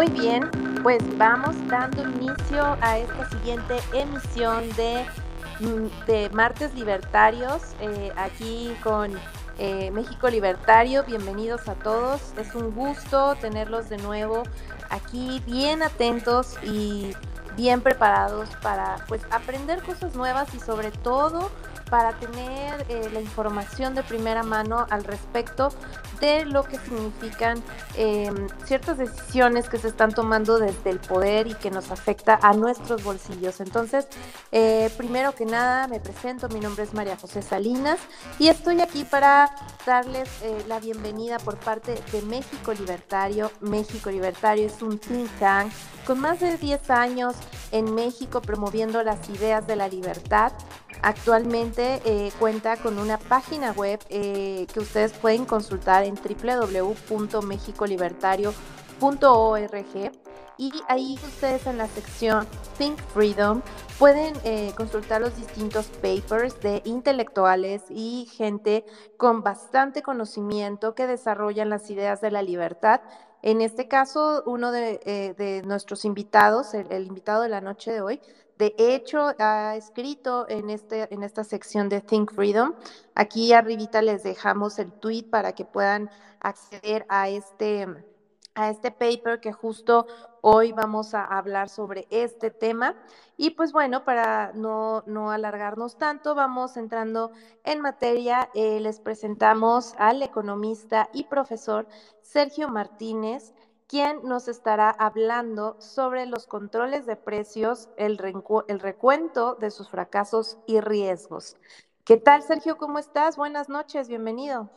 Muy bien, pues vamos dando inicio a esta siguiente emisión de, mm, de Martes Libertarios, eh, aquí con eh, México Libertario. Bienvenidos a todos, es un gusto tenerlos de nuevo aquí bien atentos y bien preparados para pues aprender cosas nuevas y sobre todo para tener eh, la información de primera mano al respecto de lo que significan em, ciertas decisiones que se están tomando desde el poder y que nos afecta a nuestros bolsillos. Entonces, eh, primero que nada, me presento, mi nombre es María José Salinas y estoy aquí para darles eh, la bienvenida por parte de México Libertario. México Libertario es un think tank con más de 10 años en México promoviendo las ideas de la libertad Actualmente eh, cuenta con una página web eh, que ustedes pueden consultar en www.mexicolibertario.org y ahí ustedes en la sección Think Freedom pueden eh, consultar los distintos papers de intelectuales y gente con bastante conocimiento que desarrollan las ideas de la libertad. En este caso, uno de, nuestros invitados, el invitado de la noche de hoy, de hecho, ha escrito en, este, en esta sección de Think Freedom. Aquí arribita les dejamos el tweet para que puedan acceder a este, a este paper que justo hoy vamos a hablar sobre este tema. Y pues bueno, para no, no alargarnos tanto, vamos entrando en materia. Eh, les presentamos al economista y profesor Sergio Martínez quien nos estará hablando sobre los controles de precios, el, recuento de sus fracasos y riesgos. ¿Qué tal, Sergio? ¿Cómo estás? Buenas noches, bienvenido.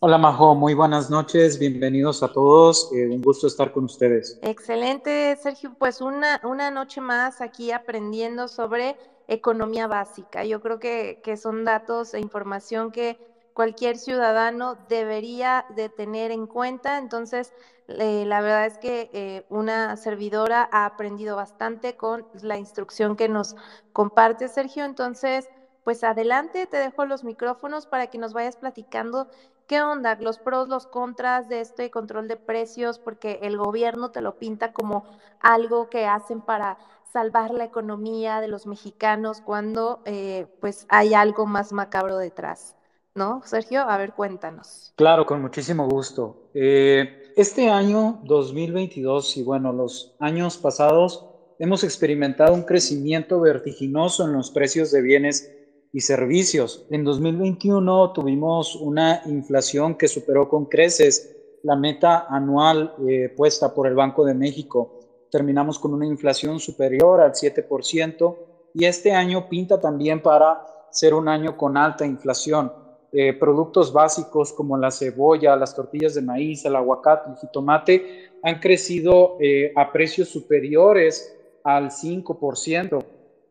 Hola, Majo, muy buenas noches, bienvenidos a todos, eh, un gusto estar con ustedes. Excelente, Sergio, pues una, una noche más aquí aprendiendo sobre economía básica. Yo creo que, que son datos e información que cualquier ciudadano debería de tener en cuenta. Entonces, eh, la verdad es que eh, una servidora ha aprendido bastante con la instrucción que nos comparte Sergio. Entonces, pues adelante, te dejo los micrófonos para que nos vayas platicando qué onda, los pros, los contras de este control de precios, porque el gobierno te lo pinta como algo que hacen para salvar la economía de los mexicanos cuando eh, pues hay algo más macabro detrás. ¿No, Sergio? A ver, cuéntanos. Claro, con muchísimo gusto. Este año 2022 y bueno, los años pasados hemos experimentado un crecimiento vertiginoso en los precios de bienes y servicios. En 2021 tuvimos una inflación que superó con creces la meta anual eh, puesta por el Banco de México. Terminamos con una inflación superior al 7% y este año pinta también para ser un año con alta inflación. Eh, productos básicos como la cebolla, las tortillas de maíz, el aguacate, el jitomate, han crecido eh, a precios superiores al 5%.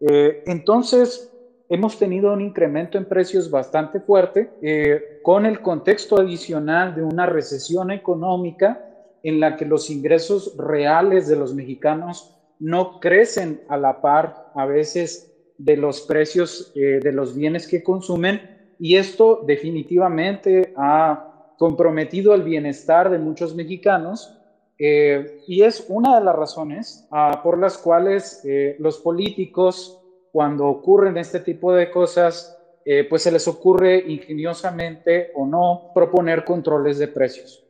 Eh, entonces, hemos tenido un incremento en precios bastante fuerte con el contexto adicional de una recesión económica en la que los ingresos reales de los mexicanos no crecen a la par a veces de los precios de los bienes que consumen y esto definitivamente ha comprometido el bienestar de muchos mexicanos eh, y es una de las razones ah, por las cuales eh, los políticos, cuando ocurren este tipo de cosas, eh, pues se les ocurre ingeniosamente o no proponer controles de precios.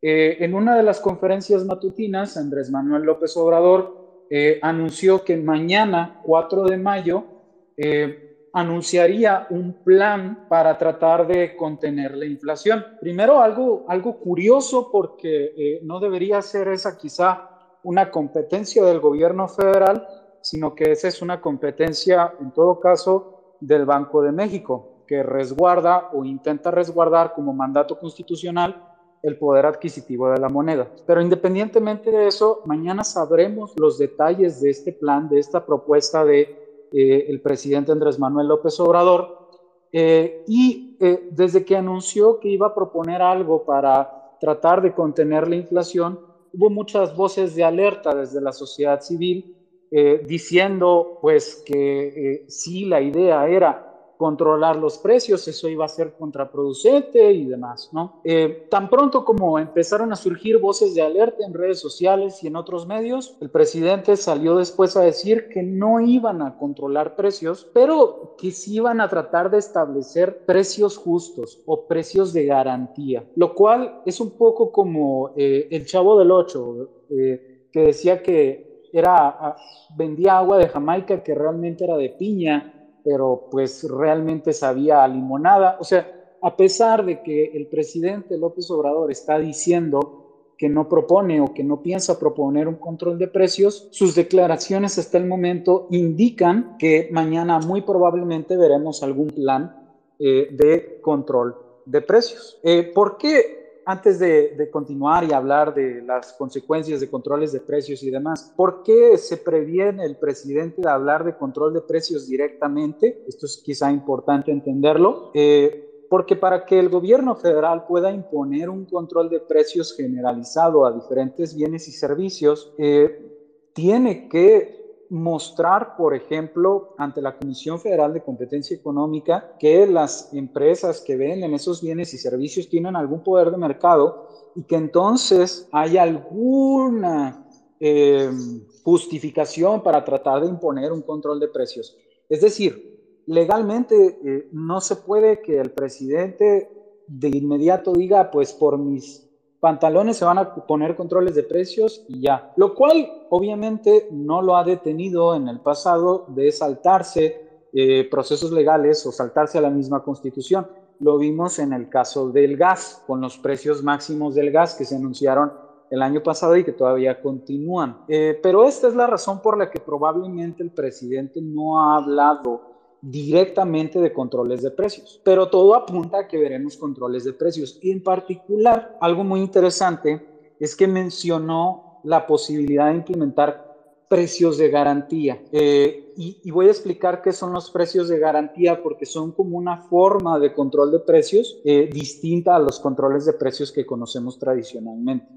en una de las conferencias matutinas, Andrés Manuel López Obrador anunció que mañana, 4 de mayo, anunciaría un plan para tratar de contener la inflación. Primero, algo, algo curioso porque eh, no debería ser esa quizá una competencia del gobierno federal, sino que esa es una competencia, en todo caso, del Banco de México, que resguarda o intenta resguardar como mandato constitucional el poder adquisitivo de la moneda. Pero independientemente de eso, mañana sabremos los detalles de este plan, de esta propuesta de eh, el presidente Andrés Manuel López Obrador, eh, y eh, desde que anunció que iba a proponer algo para tratar de contener la inflación, hubo muchas voces de alerta desde la sociedad civil diciendo pues que sí, la idea era controlar los precios, eso iba a ser contraproducente y demás, ¿no? Eh, tan pronto como empezaron a surgir voces de alerta en redes sociales y en otros medios, el presidente salió después a decir que no iban a controlar precios, pero que sí iban a tratar de establecer precios justos o precios de garantía, lo cual es un poco como eh, el chavo del 8, eh, que decía que era, vendía agua de Jamaica que realmente era de piña pero pues realmente sabía a limonada. O sea, a pesar de que el presidente López Obrador está diciendo que no propone o que no piensa proponer un control de precios, sus declaraciones hasta el momento indican que mañana muy probablemente veremos algún plan eh, de control de precios. Eh, ¿Por qué antes de, continuar y hablar de las consecuencias de controles de precios y demás, ¿por qué se previene el presidente de hablar de control de precios directamente? Esto es quizá importante entenderlo. Eh, porque para que el gobierno federal pueda imponer un control de precios generalizado a diferentes bienes y servicios, eh, tiene que mostrar, por ejemplo, ante la Comisión Federal de Competencia Económica que las empresas que venden esos bienes y servicios tienen algún poder de mercado y que entonces hay alguna eh, justificación para tratar de imponer un control de precios. Es decir, legalmente eh, no se puede que el presidente de inmediato diga, pues por mis pantalones se van a poner controles de precios y ya. Lo cual obviamente no lo ha detenido en el pasado de saltarse eh, procesos legales o saltarse a la misma constitución. Lo vimos en el caso del gas, con los precios máximos del gas que se anunciaron el año pasado y que todavía continúan. Eh, pero esta es la razón por la que probablemente el presidente no ha hablado directamente de controles de precios. Pero todo apunta a que veremos controles de precios. Y en particular, algo muy interesante es que mencionó la posibilidad de implementar precios de garantía. Eh, y, voy a explicar qué son los precios de garantía porque son como una forma de control de precios eh, distinta a los controles de precios que conocemos tradicionalmente.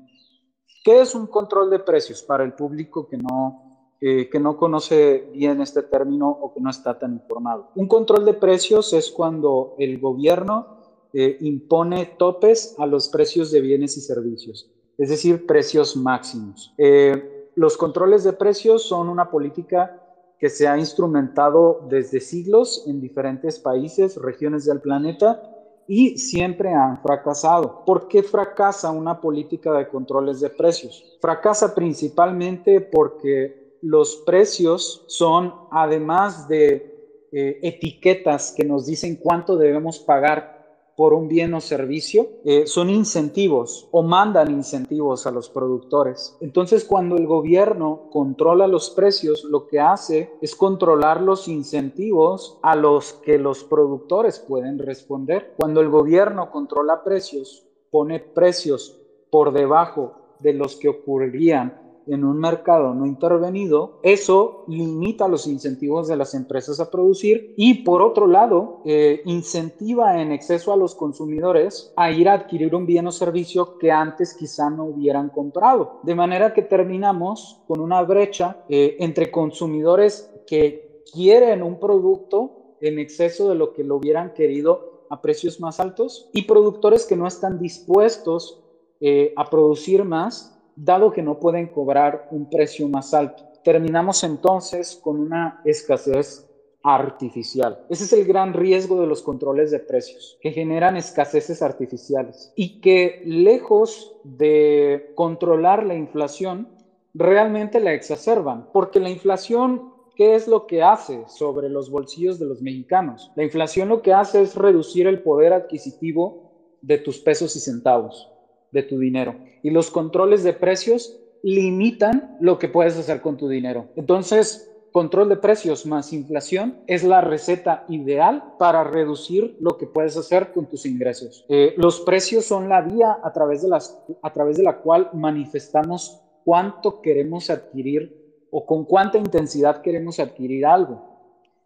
¿Qué es un control de precios para el público que no, eh, que no conoce bien este término o que no está tan informado. Un control de precios es cuando el gobierno eh, impone topes a los precios de bienes y servicios, es decir, precios máximos. Eh, los controles de precios son una política que se ha instrumentado desde siglos en diferentes países, regiones del planeta, y siempre han fracasado. ¿Por qué fracasa una política de controles de precios? Fracasa principalmente porque los precios son, además de eh, etiquetas que nos dicen cuánto debemos pagar por un bien o servicio, eh, son incentivos o mandan incentivos a los productores. Entonces, cuando el gobierno controla los precios, lo que hace es controlar los incentivos a los que los productores pueden responder. Cuando el gobierno controla precios, pone precios por debajo de los que ocurrirían en un mercado no intervenido, eso limita los incentivos de las empresas a producir y por otro lado, eh, incentiva en exceso a los consumidores a ir a adquirir un bien o servicio que antes quizá no hubieran comprado. De manera que terminamos con una brecha eh, entre consumidores que quieren un producto en exceso de lo que lo hubieran querido a precios más altos y productores que no están dispuestos eh, a producir más dado que no pueden cobrar un precio más alto. Terminamos entonces con una escasez artificial. Ese es el gran riesgo de los controles de precios, que generan escaseces artificiales y que lejos de controlar la inflación, realmente la exacerban, porque la inflación, ¿qué es lo que hace sobre los bolsillos de los mexicanos? La inflación lo que hace es reducir el poder adquisitivo de tus pesos y centavos de tu dinero. Y los controles de precios limitan lo que puedes hacer con tu dinero. Entonces, control de precios más inflación es la receta ideal para reducir lo que puedes hacer con tus ingresos. Eh, los precios son la vía a través, de las, a través de la cual manifestamos cuánto queremos adquirir o con cuánta intensidad queremos adquirir algo.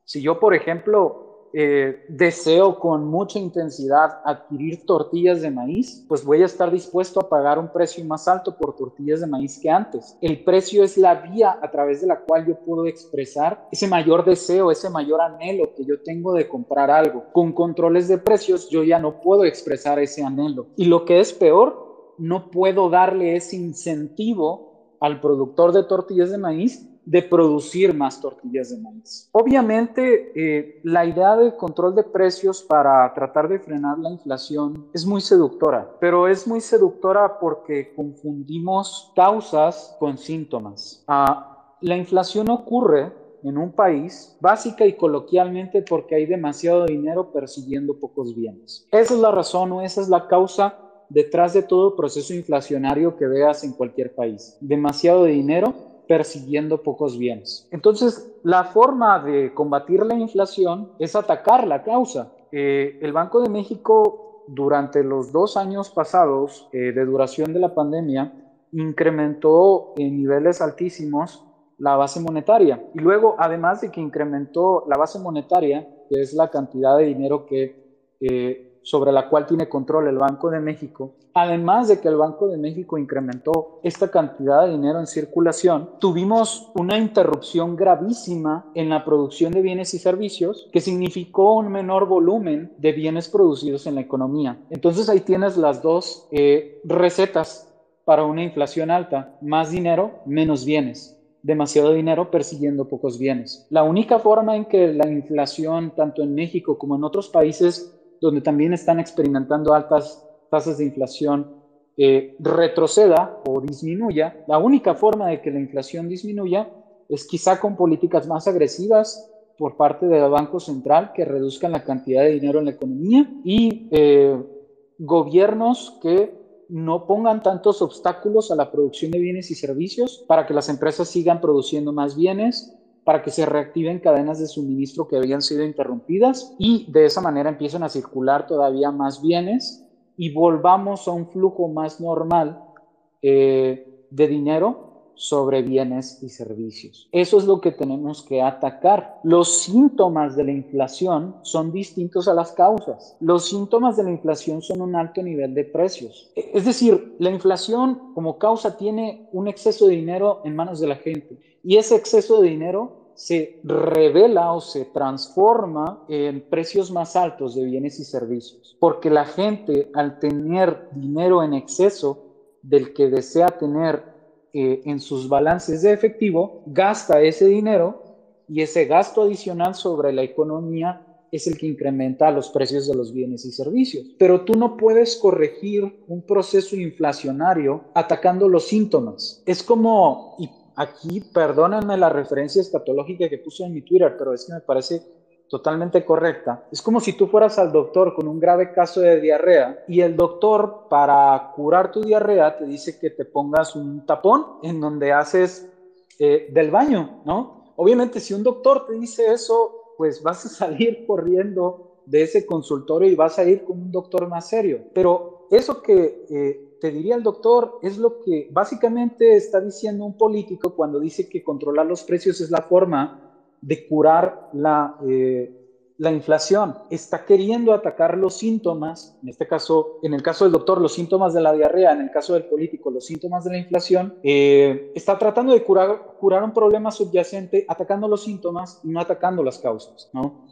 Si yo, por ejemplo, eh, deseo con mucha intensidad adquirir tortillas de maíz, pues voy a estar dispuesto a pagar un precio más alto por tortillas de maíz que antes. El precio es la vía a través de la cual yo puedo expresar ese mayor deseo, ese mayor anhelo que yo tengo de comprar algo. Con controles de precios yo ya no puedo expresar ese anhelo. Y lo que es peor, no puedo darle ese incentivo al productor de tortillas de maíz de producir más tortillas de maíz. Obviamente, eh, la idea de control de precios para tratar de frenar la inflación es muy seductora, pero es muy seductora porque confundimos causas con síntomas. Ah, la inflación ocurre en un país básica y coloquialmente porque hay demasiado dinero persiguiendo pocos bienes. Esa es la razón o esa es la causa detrás de todo proceso inflacionario que veas en cualquier país. Demasiado dinero persiguiendo pocos bienes. Entonces, la forma de combatir la inflación es atacar la causa. Eh, el Banco de México, durante los dos años pasados eh, de duración de la pandemia, incrementó en niveles altísimos la base monetaria. Y luego, además de que incrementó la base monetaria, que es la cantidad de dinero que eh, sobre la cual tiene control el Banco de México, además de que el Banco de México incrementó esta cantidad de dinero en circulación, tuvimos una interrupción gravísima en la producción de bienes y servicios que significó un menor volumen de bienes producidos en la economía. Entonces ahí tienes las dos eh, recetas para una inflación alta, más dinero, menos bienes demasiado dinero persiguiendo pocos bienes. La única forma en que la inflación, tanto en México como en otros países donde también están experimentando altas tasas de inflación, eh, retroceda o disminuya, la única forma de que la inflación disminuya es quizá con políticas más agresivas por parte del Banco Central que reduzcan la cantidad de dinero en la economía y eh, gobiernos que no pongan tantos obstáculos a la producción de bienes y servicios para que las empresas sigan produciendo más bienes para que se reactiven cadenas de suministro que habían sido interrumpidas y de esa manera empiecen a circular todavía más bienes y volvamos a un flujo más normal eh, de dinero sobre bienes y servicios. Eso es lo que tenemos que atacar. Los síntomas de la inflación son distintos a las causas. Los síntomas de la inflación son un alto nivel de precios. Es decir, la inflación como causa tiene un exceso de dinero en manos de la gente y ese exceso de dinero se revela o se transforma en precios más altos de bienes y servicios, porque la gente al tener dinero en exceso del que desea tener en sus balances de efectivo, gasta ese dinero y ese gasto adicional sobre la economía es el que incrementa los precios de los bienes y servicios. Pero tú no puedes corregir un proceso inflacionario atacando los síntomas. Es como, y aquí perdónenme la referencia escatológica que puse en mi Twitter, pero es que me parece totalmente correcta. Es como si tú fueras al doctor con un grave caso de diarrea y el doctor para curar tu diarrea te dice que te pongas un tapón en donde haces eh, del baño, ¿no? Obviamente si un doctor te dice eso, pues vas a salir corriendo de ese consultorio y vas a ir con un doctor más serio. Pero eso que eh, te diría el doctor es lo que básicamente está diciendo un político cuando dice que controlar los precios es la forma de curar la, eh, la inflación. Está queriendo atacar los síntomas, en este caso, en el caso del doctor, los síntomas de la diarrea, en el caso del político, los síntomas de la inflación. Eh, está tratando de curar, curar un problema subyacente atacando los síntomas y no atacando las causas, ¿no?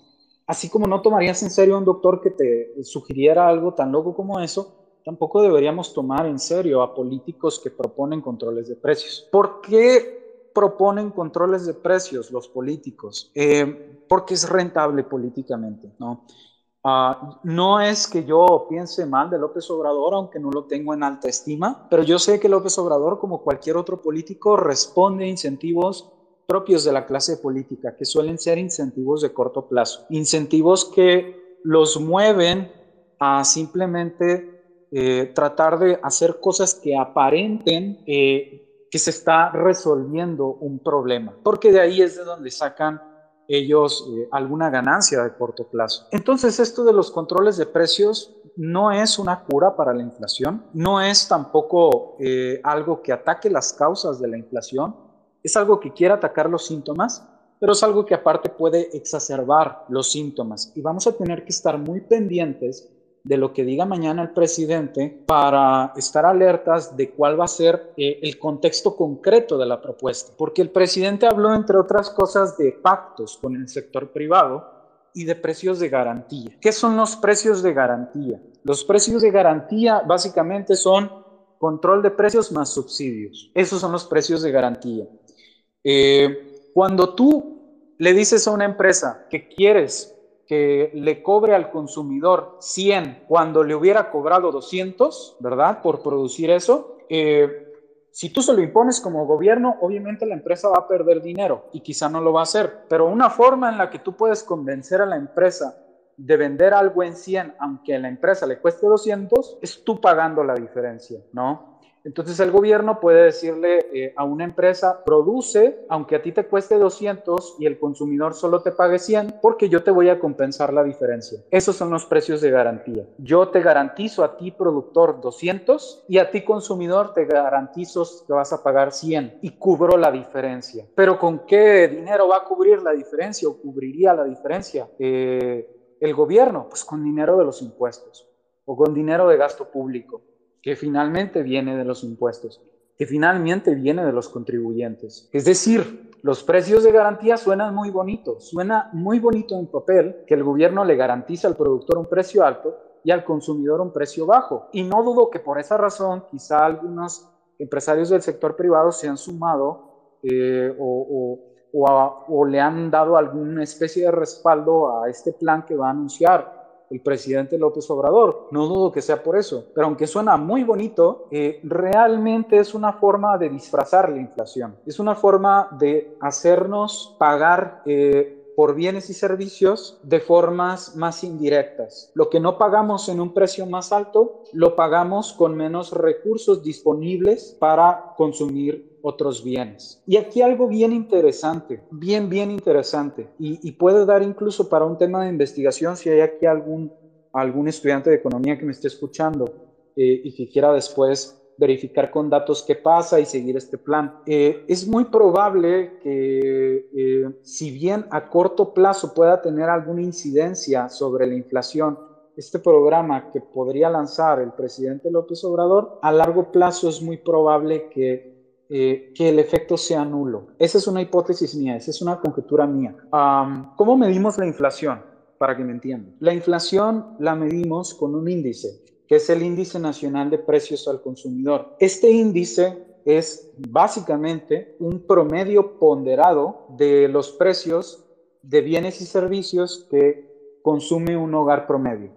Así como no tomarías en serio a un doctor que te sugiriera algo tan loco como eso, tampoco deberíamos tomar en serio a políticos que proponen controles de precios. ¿Por qué proponen controles de precios los políticos? Eh, porque es rentable políticamente, ¿no? Ah, no es que yo piense mal de López Obrador, aunque no lo tengo en alta estima, pero yo sé que López Obrador, como cualquier otro político, responde a incentivos propios de la clase política, que suelen ser incentivos de corto plazo, incentivos que los mueven a simplemente eh, tratar de hacer cosas que aparenten eh, que se está resolviendo un problema, porque de ahí es de donde sacan ellos eh, alguna ganancia de corto plazo. Entonces, esto de los controles de precios no es una cura para la inflación, no es tampoco eh, algo que ataque las causas de la inflación, es algo que quiere atacar los síntomas, pero es algo que aparte puede exacerbar los síntomas y vamos a tener que estar muy pendientes de lo que diga mañana el presidente para estar alertas de cuál va a ser eh, el contexto concreto de la propuesta. Porque el presidente habló, entre otras cosas, de pactos con el sector privado y de precios de garantía. ¿Qué son los precios de garantía? Los precios de garantía básicamente son control de precios más subsidios. Esos son los precios de garantía. Eh, cuando tú le dices a una empresa que quieres que le cobre al consumidor 100 cuando le hubiera cobrado 200, ¿verdad? Por producir eso. Eh, si tú se lo impones como gobierno, obviamente la empresa va a perder dinero y quizá no lo va a hacer. Pero una forma en la que tú puedes convencer a la empresa de vender algo en 100, aunque a la empresa le cueste 200, es tú pagando la diferencia, ¿no? Entonces el gobierno puede decirle eh, a una empresa, produce, aunque a ti te cueste 200 y el consumidor solo te pague 100, porque yo te voy a compensar la diferencia. Esos son los precios de garantía. Yo te garantizo a ti, productor, 200 y a ti, consumidor, te garantizo que vas a pagar 100 y cubro la diferencia. Pero ¿con qué dinero va a cubrir la diferencia o cubriría la diferencia? Eh, el gobierno, pues con dinero de los impuestos o con dinero de gasto público que finalmente viene de los impuestos, que finalmente viene de los contribuyentes. Es decir, los precios de garantía suenan muy bonitos, suena muy bonito en papel que el gobierno le garantiza al productor un precio alto y al consumidor un precio bajo. Y no dudo que por esa razón quizá algunos empresarios del sector privado se han sumado eh, o le han dado alguna especie de respaldo a este plan que va a anunciar el presidente López Obrador. No dudo que sea por eso, pero aunque suena muy bonito, eh, realmente es una forma de disfrazar la inflación. Es una forma de hacernos pagar eh, por bienes y servicios de formas más indirectas. Lo que no pagamos en un precio más alto, lo pagamos con menos recursos disponibles para consumir otros bienes. Y aquí algo bien interesante, bien, bien interesante, y, puede dar incluso para un tema de investigación si hay aquí algún, algún estudiante de economía que me esté escuchando eh, y que quiera después verificar con datos qué pasa y seguir este plan. Eh, es muy probable que eh, si bien a corto plazo pueda tener alguna incidencia sobre la inflación, este programa que podría lanzar el presidente López Obrador, a largo plazo es muy probable que, eh, que el efecto sea nulo. Esa es una hipótesis mía, esa es una conjetura mía. ¿Cómo medimos la inflación? Para que me entiendan. La inflación la medimos con un índice que es el índice nacional de precios al consumidor. Este índice es básicamente un promedio ponderado de los precios de bienes y servicios que consume un hogar promedio.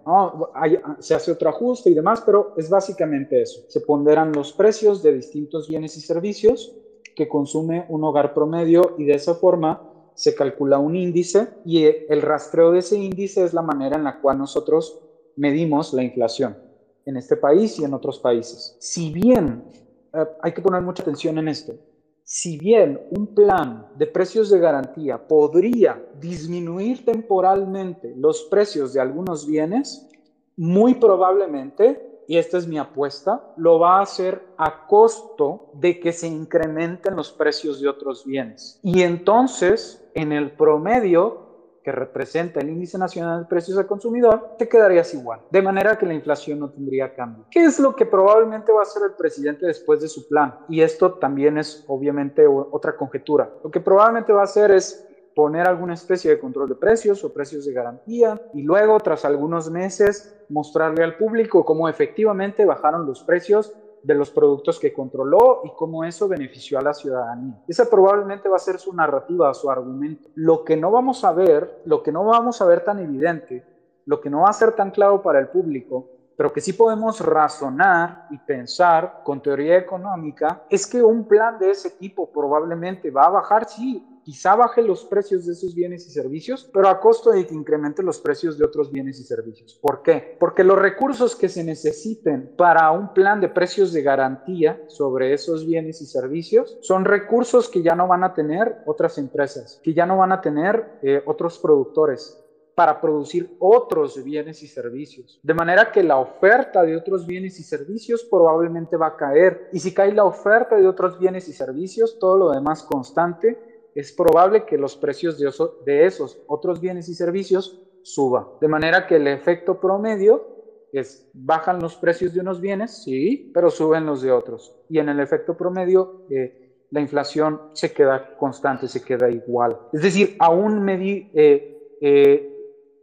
se hace otro ajuste y demás, pero es básicamente eso. Se ponderan los precios de distintos bienes y servicios que consume un hogar promedio y de esa forma se calcula un índice y el rastreo de ese índice es la manera en la cual nosotros medimos la inflación en este país y en otros países. Si bien, eh, hay que poner mucha atención en esto, si bien un plan de precios de garantía podría disminuir temporalmente los precios de algunos bienes, muy probablemente, y esta es mi apuesta, lo va a hacer a costo de que se incrementen los precios de otros bienes. Y entonces, en el promedio, que representa el índice nacional de precios al consumidor, te quedarías igual, de manera que la inflación no tendría cambio. ¿Qué es lo que probablemente va a hacer el presidente después de su plan? Y esto también es obviamente otra conjetura. Lo que probablemente va a hacer es poner alguna especie de control de precios o precios de garantía y luego, tras algunos meses, mostrarle al público cómo efectivamente bajaron los precios de los productos que controló y cómo eso benefició a la ciudadanía. Esa probablemente va a ser su narrativa, su argumento. Lo que no vamos a ver, lo que no vamos a ver tan evidente, lo que no va a ser tan claro para el público, pero que sí podemos razonar y pensar con teoría económica, es que un plan de ese tipo probablemente va a bajar, sí, quizá baje los precios de esos bienes y servicios, pero a costo de que incremente los precios de otros bienes y servicios. ¿Por qué? Porque los recursos que se necesiten para un plan de precios de garantía sobre esos bienes y servicios son recursos que ya no van a tener otras empresas, que ya no van a tener eh, otros productores para producir otros bienes y servicios. De manera que la oferta de otros bienes y servicios probablemente va a caer. Y si cae la oferta de otros bienes y servicios, todo lo demás constante, es probable que los precios de, esos otros bienes y servicios suban. De manera que el efecto promedio es bajan los precios de unos bienes, sí, pero suben los de otros. Y en el efecto promedio, eh, la inflación se queda constante, se queda igual. Es decir, aún, eh, eh,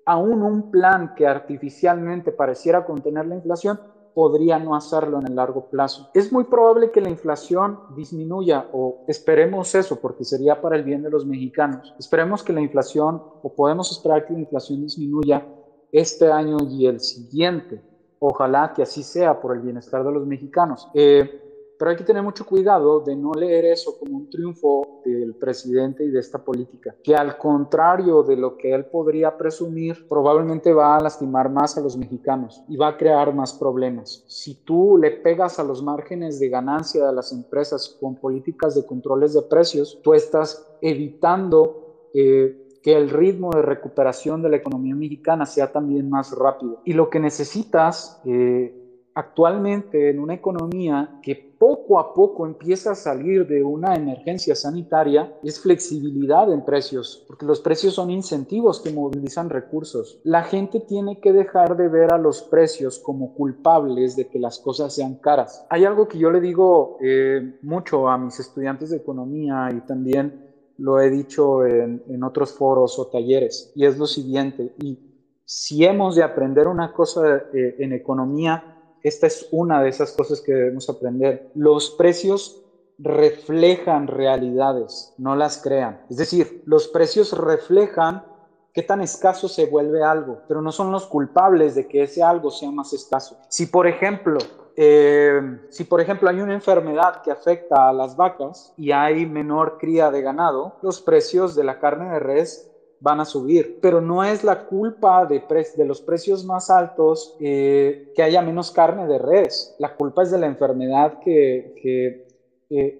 aún un plan que artificialmente pareciera contener la inflación podría no hacerlo en el largo plazo. Es muy probable que la inflación disminuya o esperemos eso porque sería para el bien de los mexicanos. Esperemos que la inflación o podemos esperar que la inflación disminuya este año y el siguiente. Ojalá que así sea por el bienestar de los mexicanos. Eh, pero hay que tener mucho cuidado de no leer eso como un triunfo del presidente y de esta política, que al contrario de lo que él podría presumir, probablemente va a lastimar más a los mexicanos y va a crear más problemas. Si tú le pegas a los márgenes de ganancia de las empresas con políticas de controles de precios, tú estás evitando eh, que el ritmo de recuperación de la economía mexicana sea también más rápido. Y lo que necesitas eh, actualmente en una economía que poco a poco empieza a salir de una emergencia sanitaria es flexibilidad en precios, porque los precios son incentivos que movilizan recursos. La gente tiene que dejar de ver a los precios como culpables de que las cosas sean caras. Hay algo que yo le digo eh, mucho a mis estudiantes de economía y también lo he dicho en, otros foros o talleres, y es lo siguiente, y si hemos de aprender una cosa eh, en economía, esta es una de esas cosas que debemos aprender. Los precios reflejan realidades, no las crean. Es decir, los precios reflejan qué tan escaso se vuelve algo, pero no son los culpables de que ese algo sea más escaso. Si, por ejemplo, eh, si por ejemplo hay una enfermedad que afecta a las vacas y hay menor cría de ganado, los precios de la carne de res van a subir, pero no es la culpa de, los precios más altos eh, que haya menos carne de res, la culpa es de la enfermedad que, que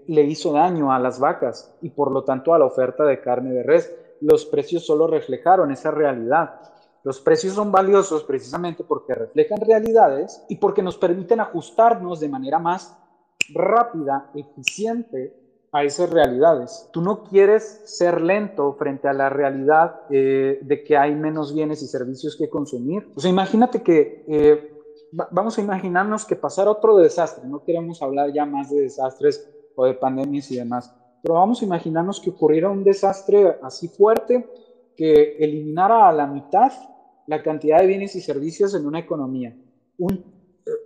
le hizo daño a las vacas y por lo tanto a la oferta de carne de res. Los precios solo reflejaron esa realidad. Los precios son valiosos precisamente porque reflejan realidades y porque nos permiten ajustarnos de manera más rápida, eficiente a esas realidades. Tú no quieres ser lento frente a la realidad eh, de que hay menos bienes y servicios que consumir. O sea, imagínate que, eh, vamos a imaginarnos que pasara otro desastre, no queremos hablar ya más de desastres o de pandemias y demás, pero vamos a imaginarnos que ocurriera un desastre así fuerte que eliminara a la mitad la cantidad de bienes y servicios en una economía. Un,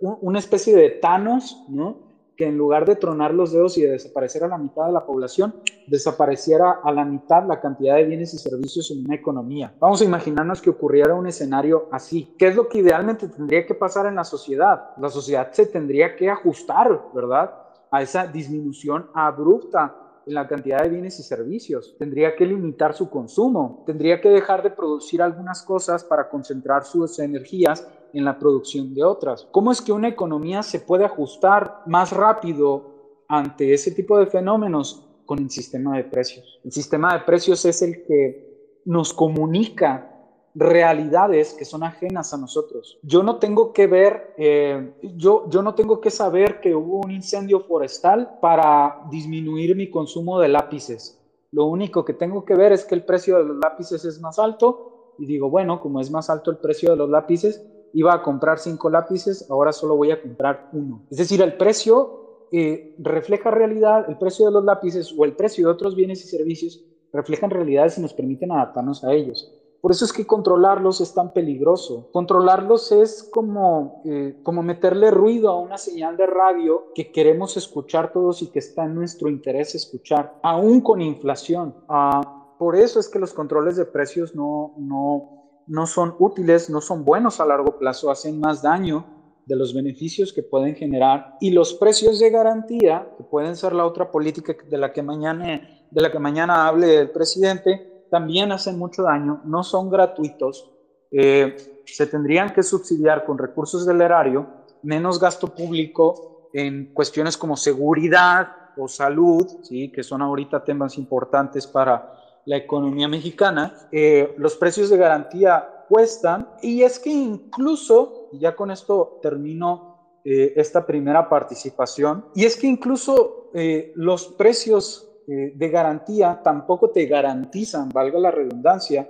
una especie de Thanos, ¿no? Que en lugar de tronar los dedos y de desaparecer a la mitad de la población, desapareciera a la mitad la cantidad de bienes y servicios en una economía. Vamos a imaginarnos que ocurriera un escenario así. ¿Qué es lo que idealmente tendría que pasar en la sociedad? La sociedad se tendría que ajustar, ¿verdad? A esa disminución abrupta en la cantidad de bienes y servicios. Tendría que limitar su consumo. Tendría que dejar de producir algunas cosas para concentrar sus energías en la producción de otras. ¿Cómo es que una economía se puede ajustar más rápido ante ese tipo de fenómenos con el sistema de precios? El sistema de precios es el que nos comunica realidades que son ajenas a nosotros. Yo no tengo que ver, eh, yo, yo no tengo que saber que hubo un incendio forestal para disminuir mi consumo de lápices. Lo único que tengo que ver es que el precio de los lápices es más alto y digo, bueno, como es más alto el precio de los lápices, iba a comprar cinco lápices, ahora solo voy a comprar uno. Es decir, el precio eh, refleja realidad, el precio de los lápices o el precio de otros bienes y servicios reflejan realidades y nos permiten adaptarnos a ellos. Por eso es que controlarlos es tan peligroso. Controlarlos es como, eh, como meterle ruido a una señal de radio que queremos escuchar todos y que está en nuestro interés escuchar, aún con inflación. Ah, por eso es que los controles de precios no, no, no son útiles, no son buenos a largo plazo, hacen más daño de los beneficios que pueden generar y los precios de garantía, que pueden ser la otra política de la que mañana, de la que mañana hable el presidente, también hacen mucho daño, no son gratuitos, eh, se tendrían que subsidiar con recursos del erario, menos gasto público en cuestiones como seguridad o salud, ¿sí? que son ahorita temas importantes para la economía mexicana, eh, los precios de garantía cuestan y es que incluso, ya con esto termino eh, esta primera participación, y es que incluso eh, los precios eh, de garantía tampoco te garantizan, valga la redundancia,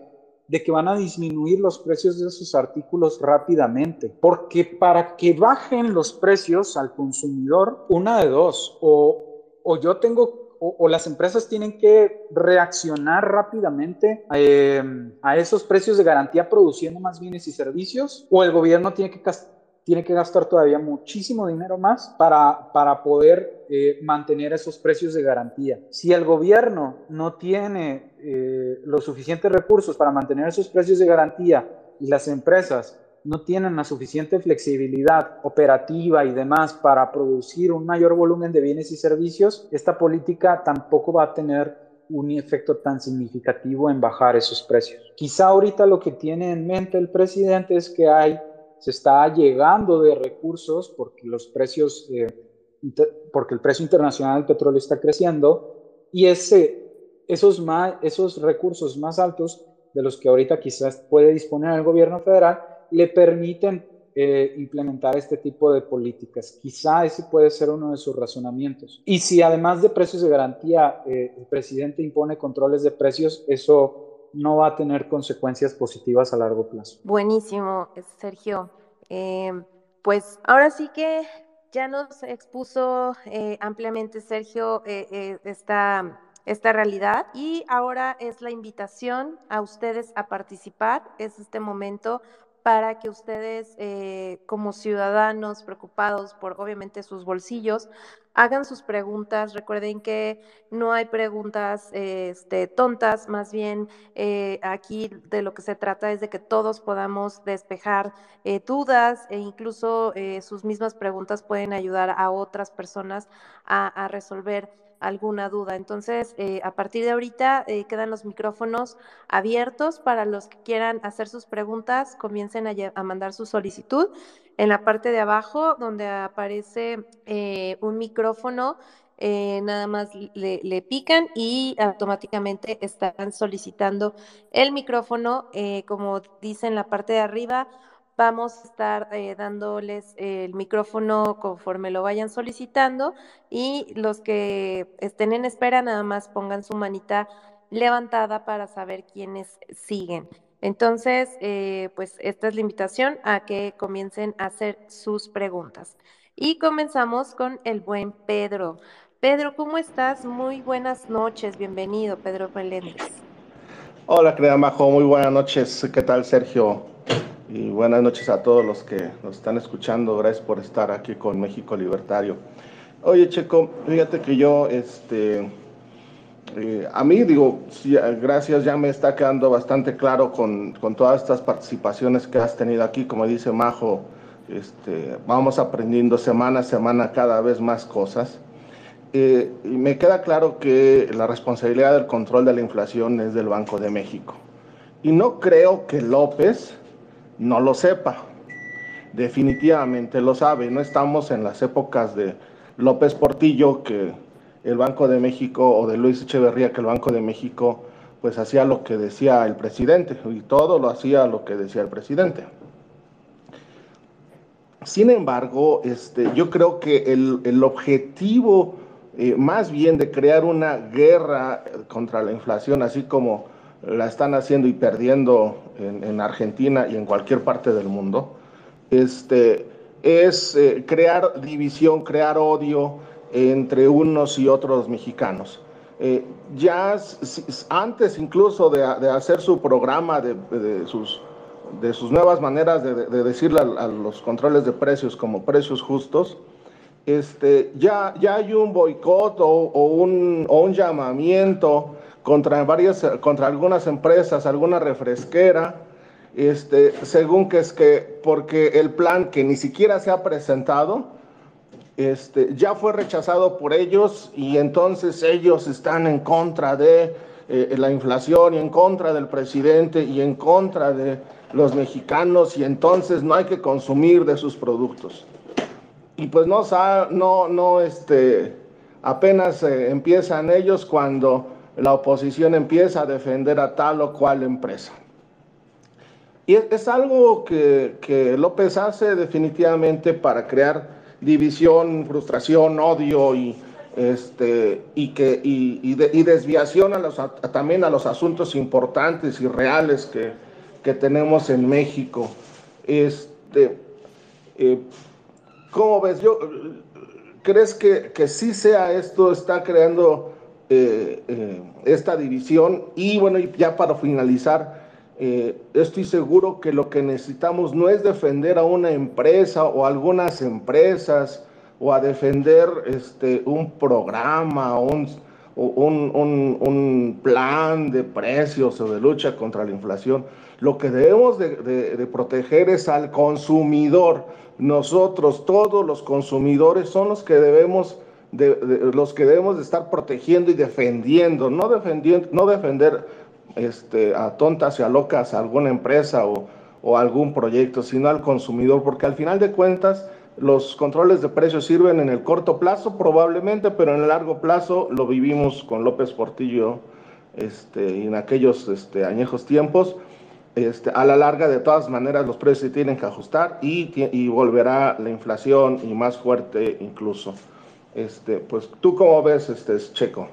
de que van a disminuir los precios de esos artículos rápidamente. Porque para que bajen los precios al consumidor, una de dos, o, o yo tengo o, las empresas tienen que reaccionar rápidamente eh, a esos precios de garantía produciendo más bienes y servicios, o el gobierno tiene que, tiene que gastar todavía muchísimo dinero más para, para poder eh, mantener esos precios de garantía. Si el gobierno no tiene eh, los suficientes recursos para mantener esos precios de garantía y las empresas no tienen la suficiente flexibilidad operativa y demás para producir un mayor volumen de bienes y servicios, esta política tampoco va a tener un efecto tan significativo en bajar esos precios. Quizá ahorita lo que tiene en mente el presidente es que hay, se está llegando de recursos porque los precios, eh, porque el precio internacional del petróleo está creciendo y ese, esos, esos recursos más altos de los que ahorita quizás puede disponer el gobierno federal le permiten eh, implementar este tipo de políticas. Quizá ese puede ser uno de sus razonamientos. Y si además de precios de garantía eh, el presidente impone controles de precios, eso no va a tener consecuencias positivas a largo plazo. Buenísimo, Sergio. Eh, pues ahora sí que ya nos expuso ampliamente Sergio esta esta realidad y ahora es la invitación a ustedes a participar, es este momento para que ustedes eh, como ciudadanos preocupados por obviamente sus bolsillos hagan sus preguntas. Recuerden que no hay preguntas este, tontas, más bien eh, aquí de lo que se trata es de que todos podamos despejar eh, dudas e incluso sus mismas preguntas pueden ayudar a otras personas a resolver alguna duda. Entonces, eh, a partir de ahorita eh, quedan los micrófonos abiertos para los que quieran hacer sus preguntas, comiencen a, mandar su solicitud. En la parte de abajo, donde aparece eh, un micrófono, nada más le, le, pican y automáticamente están solicitando el micrófono, como dice en la parte de arriba Vamos a estar eh, dándoles el micrófono conforme lo vayan solicitando y los que estén en espera nada más pongan su manita levantada para saber quiénes siguen. Entonces, eh, pues esta es la invitación a que comiencen a hacer sus preguntas. Y comenzamos con el buen Pedro. Pedro, ¿cómo estás? Muy buenas noches. Bienvenido, Pedro Meléndez. Hola, querida Majo. Muy buenas noches. ¿Qué tal, Sergio? Y buenas noches a todos los que nos están escuchando. Gracias por estar aquí con México Libertario. Oye, Checo, fíjate que yo, este, eh, a mí digo, gracias, ya me está quedando bastante claro con, con, todas estas participaciones que has tenido aquí, como dice Majo, este, vamos aprendiendo semana a semana cada vez más cosas. Eh, y me queda claro que la responsabilidad del control de la inflación es del Banco de México. Y no creo que López no lo sepa. Definitivamente lo sabe. No estamos en las épocas de López Portillo, que el Banco de México, o de Luis Echeverría, que el Banco de México pues hacía lo que decía el presidente, y todo lo hacía lo que decía el presidente. Sin embargo, este, yo creo que el, objetivo eh, más bien de crear una guerra contra la inflación, así como la están haciendo y perdiendo en, Argentina y en cualquier parte del mundo, este, es eh, crear división, crear odio entre unos y otros mexicanos. Eh, ya antes incluso de, hacer su programa de, sus, de sus nuevas maneras de, decirle a, los controles de precios como precios justos, este, ya, ya hay un boicot o, un, o un llamamiento contra, varias, contra algunas empresas, alguna refresquera, este, según que es que, porque el plan que ni siquiera se ha presentado, este, ya fue rechazado por ellos y entonces ellos están en contra de eh, la inflación y en contra del presidente y en contra de los mexicanos y entonces no hay que consumir de sus productos. Y pues no, no, no, este, apenas eh, empiezan ellos cuando la oposición empieza a defender a tal o cual empresa. Y es, algo que, López hace definitivamente para crear división, frustración, odio y, este, y, que, y, desviación a los, también a los asuntos importantes y reales que, que tenemos en México. Este, eh, ¿Cómo ves? Yo, ¿Crees que, que sí sea esto, está creando eh, eh, esta división? Y bueno, ya para finalizar, estoy seguro que lo que necesitamos no es defender a una empresa o algunas empresas, o a defender este, un programa, un, un, un, plan de precios o de lucha contra la inflación. Lo que debemos de, de, proteger es al consumidor. Nosotros, todos los consumidores, son los que debemos de, los que debemos de estar protegiendo y defendiendo, no, defendiendo, no defender este, a tontas y a locas a alguna empresa o, o algún proyecto, sino al consumidor, porque al final de cuentas los controles de precios sirven en el corto plazo probablemente, pero en el largo plazo lo vivimos con López Portillo este, en aquellos este, añejos tiempos. Este, a la larga, de todas maneras, los precios se tienen que ajustar y, y volverá la inflación y más fuerte incluso. Este, pues, ¿tú cómo ves, este, Checo?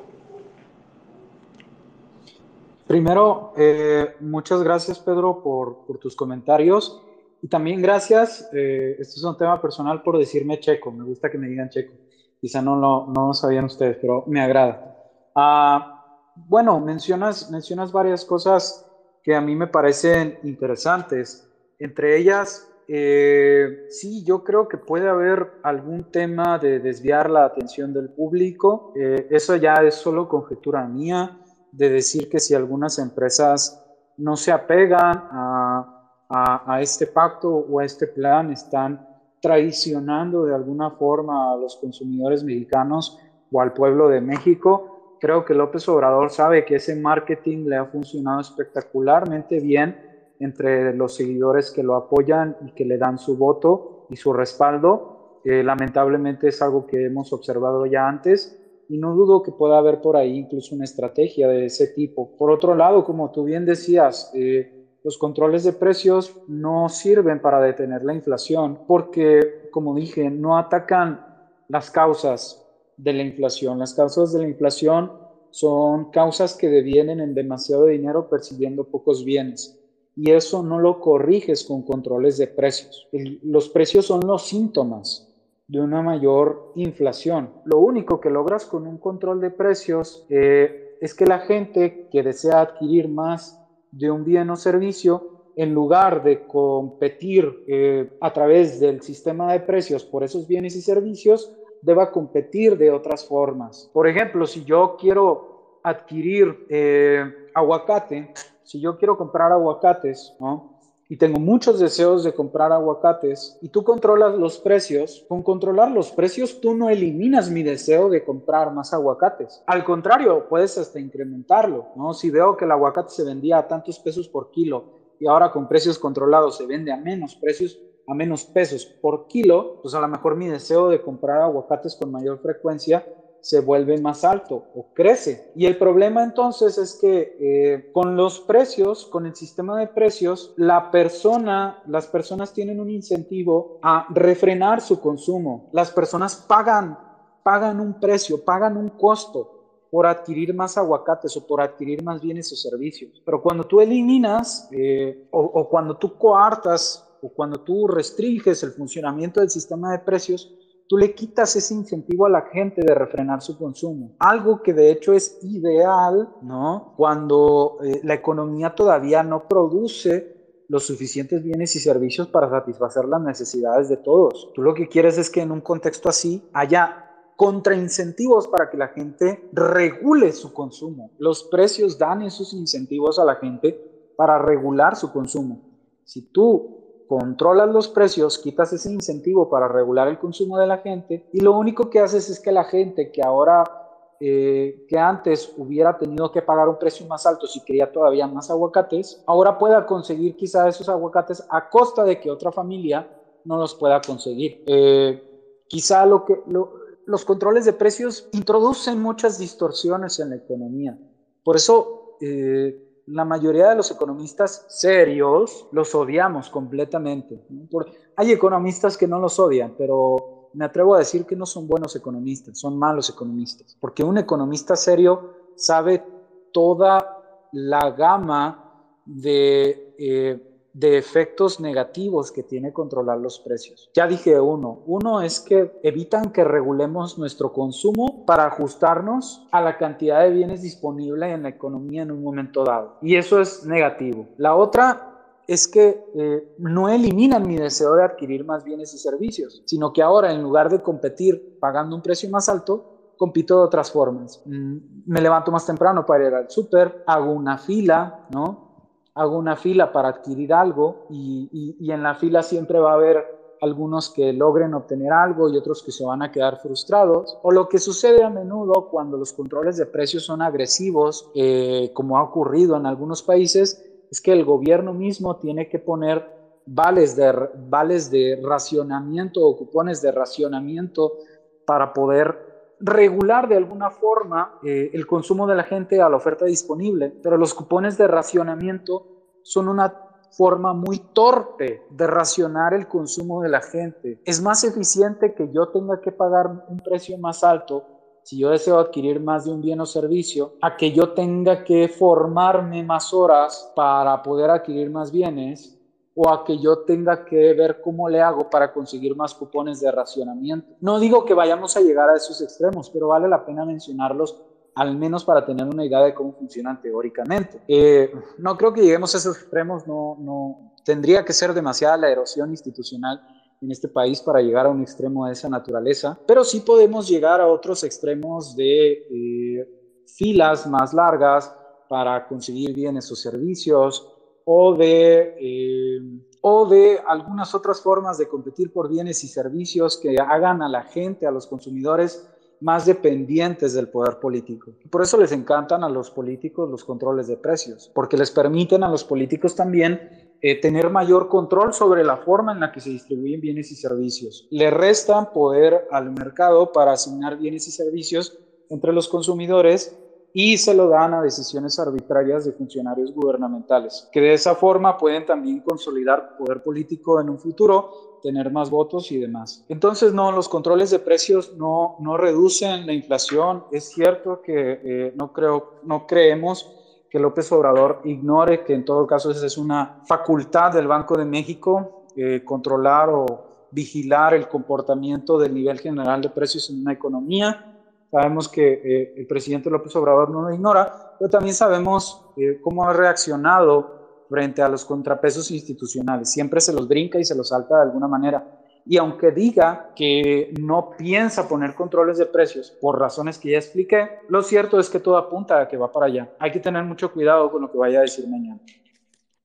Primero, eh, muchas gracias, Pedro, por, tus comentarios. Y también gracias, eh, esto es un tema personal por decirme checo, me gusta que me digan checo. Quizá no lo, no sabían ustedes, pero me agrada. Ah, bueno, mencionas, mencionas varias cosas que a mí me parecen interesantes. Entre ellas, eh, sí, yo creo que puede haber algún tema de desviar la atención del público. Eh, eso ya es solo conjetura mía, de decir que si algunas empresas no se apegan a a, este pacto o a este plan están traicionando de alguna forma a los consumidores mexicanos o al pueblo de México. Creo que López Obrador sabe que ese marketing le ha funcionado espectacularmente bien entre los seguidores que lo apoyan y que le dan su voto y su respaldo. lamentablemente es algo que hemos observado ya antes y no dudo que pueda haber por ahí incluso una estrategia de ese tipo. Por otro lado, como tú bien decías, eh, los controles de precios no sirven para detener la inflación porque, como dije, no atacan las causas de la inflación. Las causas de la inflación son causas que devienen en demasiado dinero percibiendo pocos bienes. Y eso no lo corriges con controles de precios. los precios son los síntomas de una mayor inflación. Lo único que logras con un control de precios eh, es que la gente que desea adquirir más de un bien o servicio, en lugar de competir eh, a través del sistema de precios por esos bienes y servicios, deba competir de otras formas. Por ejemplo, si yo quiero adquirir eh, aguacate, si yo quiero comprar aguacates, ¿no? y tengo muchos deseos de comprar aguacates y tú controlas los precios, con controlar los precios tú no eliminas mi deseo de comprar más aguacates. Al contrario, puedes hasta incrementarlo, ¿no? Si veo que el aguacate se vendía a tantos pesos por kilo y ahora con precios controlados se vende a menos precios, a menos pesos por kilo, pues a lo mejor mi deseo de comprar aguacates con mayor frecuencia se vuelve más alto o crece. Y el problema entonces es que eh, con los precios, con el sistema de precios, la persona, las personas tienen un incentivo a refrenar su consumo. Las personas pagan, pagan un precio, pagan un costo por adquirir más aguacates o por adquirir más bienes o servicios. Pero cuando tú eliminas eh, o, o cuando tú coartas o cuando tú restringes el funcionamiento del sistema de precios, tú le quitas ese incentivo a la gente de refrenar su consumo. Algo que de hecho es ideal, ¿no? Cuando eh, la economía todavía no produce los suficientes bienes y servicios para satisfacer las necesidades de todos. Tú lo que quieres es que en un contexto así haya contraincentivos para que la gente regule su consumo. Los precios dan esos incentivos a la gente para regular su consumo. Si tú controlas los precios, quitas ese incentivo para regular el consumo de la gente y lo único que haces es que la gente que ahora, eh, que antes hubiera tenido que pagar un precio más alto si quería todavía más aguacates, ahora pueda conseguir quizá esos aguacates a costa de que otra familia no los pueda conseguir. Eh, quizá lo que, los controles de precios introducen muchas distorsiones en la economía. Por eso, eh, la mayoría de los economistas serios los odiamos completamente. hay economistas que no los odian, pero me atrevo a decir que no son buenos economistas, son malos economistas, porque un economista serio sabe toda la gama de, eh, de efectos negativos que tiene controlar los precios. Ya dije uno, uno es que evitan que regulemos nuestro consumo para ajustarnos a la cantidad de bienes disponibles en la economía en un momento dado. Y eso es negativo. La otra es que eh, no eliminan mi deseo de adquirir más bienes y servicios, sino que ahora en lugar de competir pagando un precio más alto, compito de otras formas. Mm, me levanto más temprano para ir al súper, hago una fila, ¿no? Hago una fila para adquirir algo y, y en la fila siempre va a haber algunos que logren obtener algo y otros que se van a quedar frustrados. O lo que sucede a menudo cuando los controles de precios son agresivos, eh, como ha ocurrido en algunos países, es que el gobierno mismo tiene que poner vales de, vales de racionamiento o cupones de racionamiento para poder regular de alguna forma eh, el consumo de la gente a la oferta disponible, pero los cupones de racionamiento son una forma muy torpe de racionar el consumo de la gente. Es más eficiente que yo tenga que pagar un precio más alto si yo deseo adquirir más de un bien o servicio, a que yo tenga que formarme más horas para poder adquirir más bienes o a que yo tenga que ver cómo le hago para conseguir más cupones de racionamiento. No digo que vayamos a llegar a esos extremos, pero vale la pena mencionarlos al menos para tener una idea de cómo funcionan teóricamente. Eh, no creo que lleguemos a esos extremos, no, no tendría que ser demasiada la erosión institucional en este país para llegar a un extremo de esa naturaleza, pero sí podemos llegar a otros extremos de eh, filas más largas para conseguir bienes o servicios o de, eh, o de algunas otras formas de competir por bienes y servicios que hagan a la gente, a los consumidores, más dependientes del poder político. Por eso les encantan a los políticos los controles de precios, porque les permiten a los políticos también eh, tener mayor control sobre la forma en la que se distribuyen bienes y servicios. Le restan poder al mercado para asignar bienes y servicios entre los consumidores y se lo dan a decisiones arbitrarias de funcionarios gubernamentales, que de esa forma pueden también consolidar poder político en un futuro, tener más votos y demás. Entonces, no, los controles de precios no, no reducen la inflación. Es cierto que eh, no, creo, no creemos que López Obrador ignore que en todo caso esa es una facultad del Banco de México, eh, controlar o vigilar el comportamiento del nivel general de precios en una economía. Sabemos que eh, el presidente López Obrador no lo ignora, pero también sabemos eh, cómo ha reaccionado frente a los contrapesos institucionales. Siempre se los brinca y se los salta de alguna manera. Y aunque diga que no piensa poner controles de precios por razones que ya expliqué, lo cierto es que todo apunta a que va para allá. Hay que tener mucho cuidado con lo que vaya a decir mañana.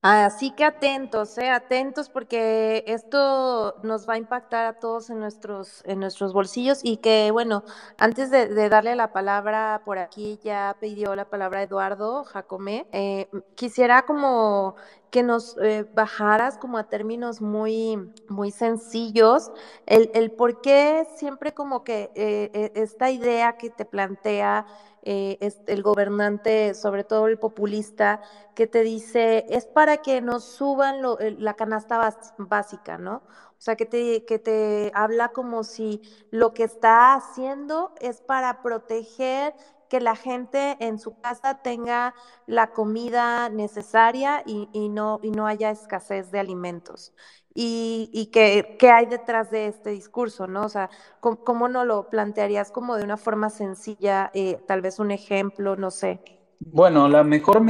Así que atentos, eh, atentos porque esto nos va a impactar a todos en nuestros, en nuestros bolsillos y que bueno, antes de, darle la palabra por aquí, ya pidió la palabra Eduardo Jacomé, eh, quisiera como que nos eh, bajaras como a términos muy, muy sencillos, el, el por qué siempre como que eh, esta idea que te plantea eh, el gobernante, sobre todo el populista, que te dice, es para que nos suban la canasta básica, ¿no? O sea, que te, que te habla como si lo que está haciendo es para proteger que la gente en su casa tenga la comida necesaria y, y, no, y no haya escasez de alimentos y, y qué, hay detrás de este discurso, ¿no? O sea, ¿cómo, no lo plantearías como de una forma sencilla, eh, tal vez un ejemplo, no sé? Bueno, la mejor,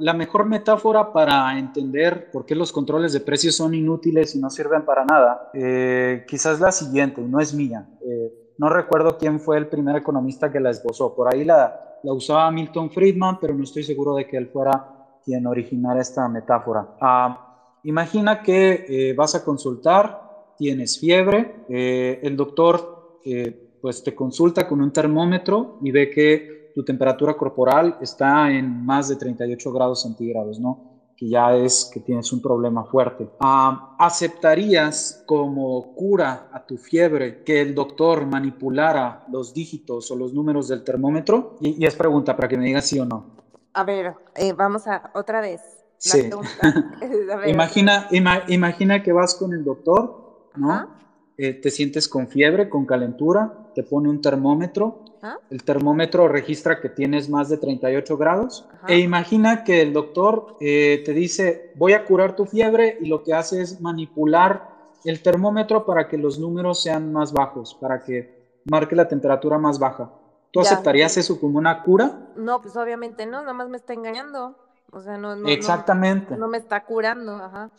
la mejor metáfora para entender por qué los controles de precios son inútiles y no sirven para nada, eh, quizás la siguiente, no es mía. Eh, no recuerdo quién fue el primer economista que la esbozó. Por ahí la, usaba Milton Friedman, pero no estoy seguro de que él fuera quien originara esta metáfora. Ah, Imagina que eh, vas a consultar, tienes fiebre, eh, el doctor eh, pues te consulta con un termómetro y ve que tu temperatura corporal está en más de 38 grados centígrados, ¿no? Que ya es que tienes un problema fuerte. Ah, ¿Aceptarías como cura a tu fiebre que el doctor manipulara los dígitos o los números del termómetro? Y, es pregunta para que me digas sí o no. A ver, vamos a otra vez. Sí. imagina, imagina que vas con el doctor, ¿no? Eh, te sientes con fiebre, con calentura, te pone un termómetro, ¿Ah? el termómetro registra que tienes más de 38 grados e imagina que el doctor eh, te dice voy a curar tu fiebre y lo que hace es manipular el termómetro para que los números sean más bajos, para que marque la temperatura más baja. ¿Tú aceptarías eso como una cura? No, pues obviamente no, nada más me está engañando. O sea, no, no, Exactamente. No, me está curando, ajá.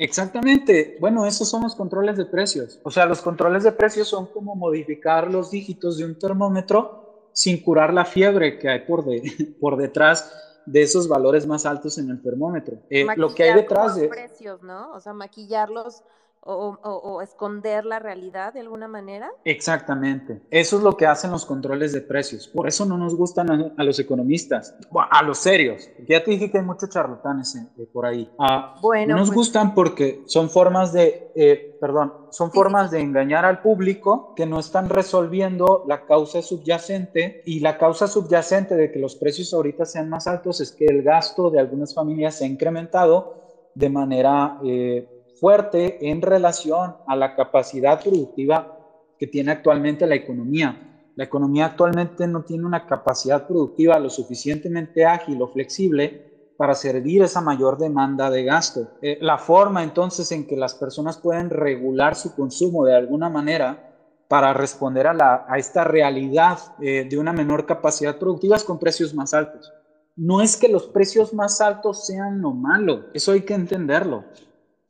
Exactamente. Bueno, esos son los controles de precios. O sea, los controles de precios son como modificar los dígitos de un termómetro sin curar la fiebre que hay por, de, por detrás de esos valores más altos en el termómetro. Eh, lo que hay detrás de... precios, ¿no? O sea, maquillarlos o, esconder la realidad de alguna manera? Exactamente. Eso es lo que hacen los controles de precios. Por eso no nos gustan a, los economistas, a los serios. Ya te dije que hay muchos charlatanes eh, por ahí. Ah, bueno, nos pues gustan porque son formas de, eh, perdón, son formas de engañar al público que no están resolviendo la causa subyacente y la causa subyacente de que los precios ahorita sean más altos es que el gasto de algunas familias se ha incrementado de manera eh, fuerte en relación a la capacidad productiva que tiene actualmente la economía. La economía actualmente no tiene una capacidad productiva lo suficientemente ágil o flexible para servir esa mayor demanda de gasto. Eh, la forma entonces en que las personas pueden regular su consumo de alguna manera para responder a, esta realidad eh, de una menor capacidad productiva es con precios más altos. No es que los precios más altos sean lo malo, eso hay que entenderlo.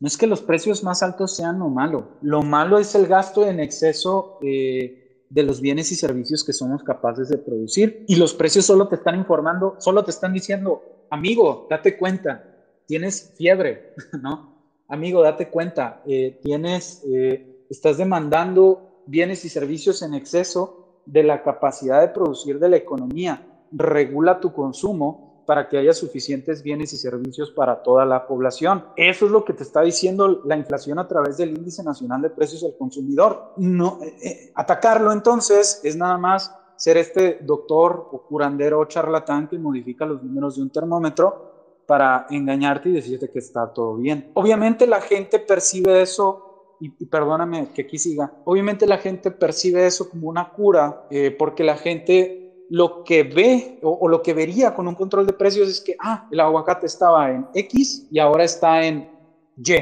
No es que los precios más altos sean lo malo. Lo malo es el gasto en exceso eh, de los bienes y servicios que somos capaces de producir. Y los precios solo te están informando, solo te están diciendo, amigo, date cuenta, tienes fiebre, ¿no? Amigo, date cuenta, eh, tienes, eh, estás demandando bienes y servicios en exceso de la capacidad de producir de la economía. Regula tu consumo para que haya suficientes bienes y servicios para toda la población. Eso es lo que te está diciendo la inflación a través del índice nacional de precios al consumidor. No, eh, eh, atacarlo entonces es nada más ser este doctor o curandero o charlatán que modifica los números de un termómetro para engañarte y decirte que está todo bien. Obviamente la gente percibe eso y, perdóname que aquí siga, obviamente la gente percibe eso como una cura, eh, porque la gente lo que ve o, lo que vería con un control de precios es que, ah, el aguacate estaba en X y ahora está en Y.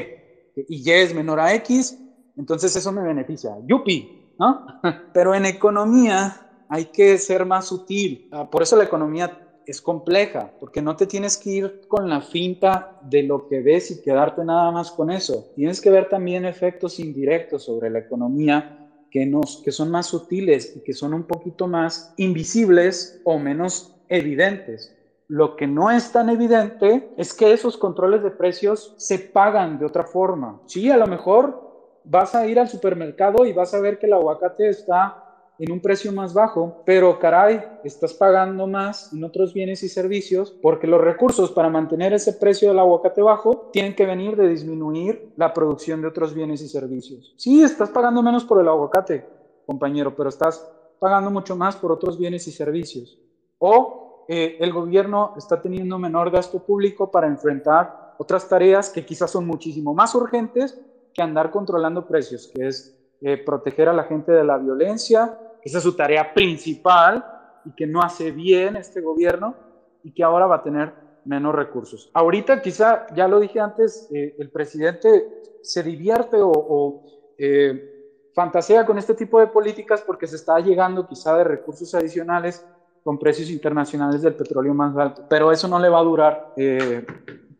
Y Y es menor a X, entonces eso me beneficia. Yupi, ¿no? Pero en economía hay que ser más sutil. Ah, por eso la economía es compleja, porque no te tienes que ir con la finta de lo que ves y quedarte nada más con eso. Tienes que ver también efectos indirectos sobre la economía que, nos, son más sutiles y que son un poquito más invisibles o menos evidentes. Lo que no es tan evidente es que esos controles de precios se pagan de otra forma. Sí, a lo mejor vas a ir al supermercado y vas a ver que el aguacate está en un precio más bajo, pero caray, estás pagando más en otros bienes y servicios porque los recursos para mantener ese precio del aguacate bajo tienen que venir de disminuir la producción de otros bienes y servicios. Sí, estás pagando menos por el aguacate, compañero, pero estás pagando mucho más por otros bienes y servicios. O eh, el gobierno está teniendo menor gasto público para enfrentar otras tareas que quizás son muchísimo más urgentes que andar controlando precios, que es eh, proteger a la gente de la violencia, esa es su tarea principal y que no hace bien este gobierno y que ahora va a tener menos recursos. Ahorita quizá, ya lo dije antes, eh, el presidente se divierte o, eh, fantasea con este tipo de políticas porque se está llegando quizá de recursos adicionales con precios internacionales del petróleo más alto, pero eso no le va a durar eh,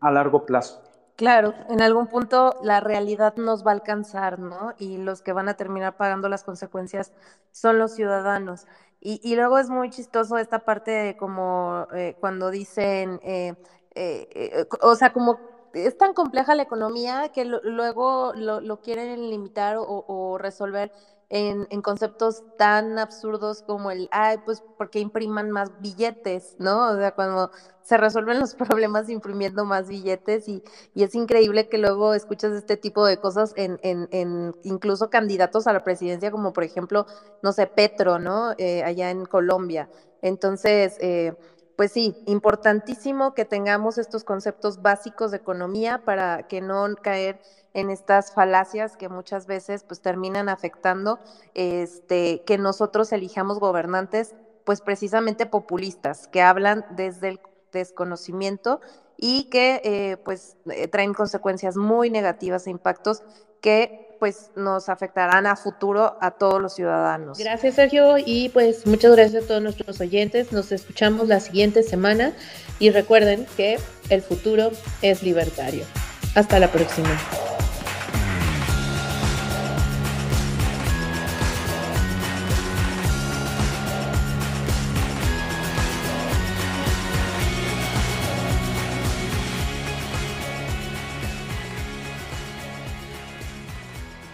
a largo plazo. Claro, en algún punto la realidad nos va a alcanzar, ¿no? Y los que van a terminar pagando las consecuencias son los ciudadanos. Y, y luego es muy chistoso esta parte de como eh, cuando dicen, eh, eh, o sea, como es tan compleja la economía que luego lo, lo, quieren limitar o resolver en, en, conceptos tan absurdos como el, ay, pues porque impriman más billetes, ¿no? O sea, cuando se resuelven los problemas imprimiendo más billetes y, y es increíble que luego escuchas este tipo de cosas en, en, en, incluso candidatos a la presidencia, como por ejemplo, no sé, Petro, ¿no? Eh, allá en Colombia. Entonces, eh, pues sí, importantísimo que tengamos estos conceptos básicos de economía para que no caer en estas falacias que muchas veces pues terminan afectando este que nosotros elijamos gobernantes pues precisamente populistas que hablan desde el desconocimiento y que eh, pues eh, traen consecuencias muy negativas e impactos que pues nos afectarán a futuro a todos los ciudadanos. Gracias Sergio y pues muchas gracias a todos nuestros oyentes. Nos escuchamos la siguiente semana y recuerden que el futuro es libertario. Hasta la próxima.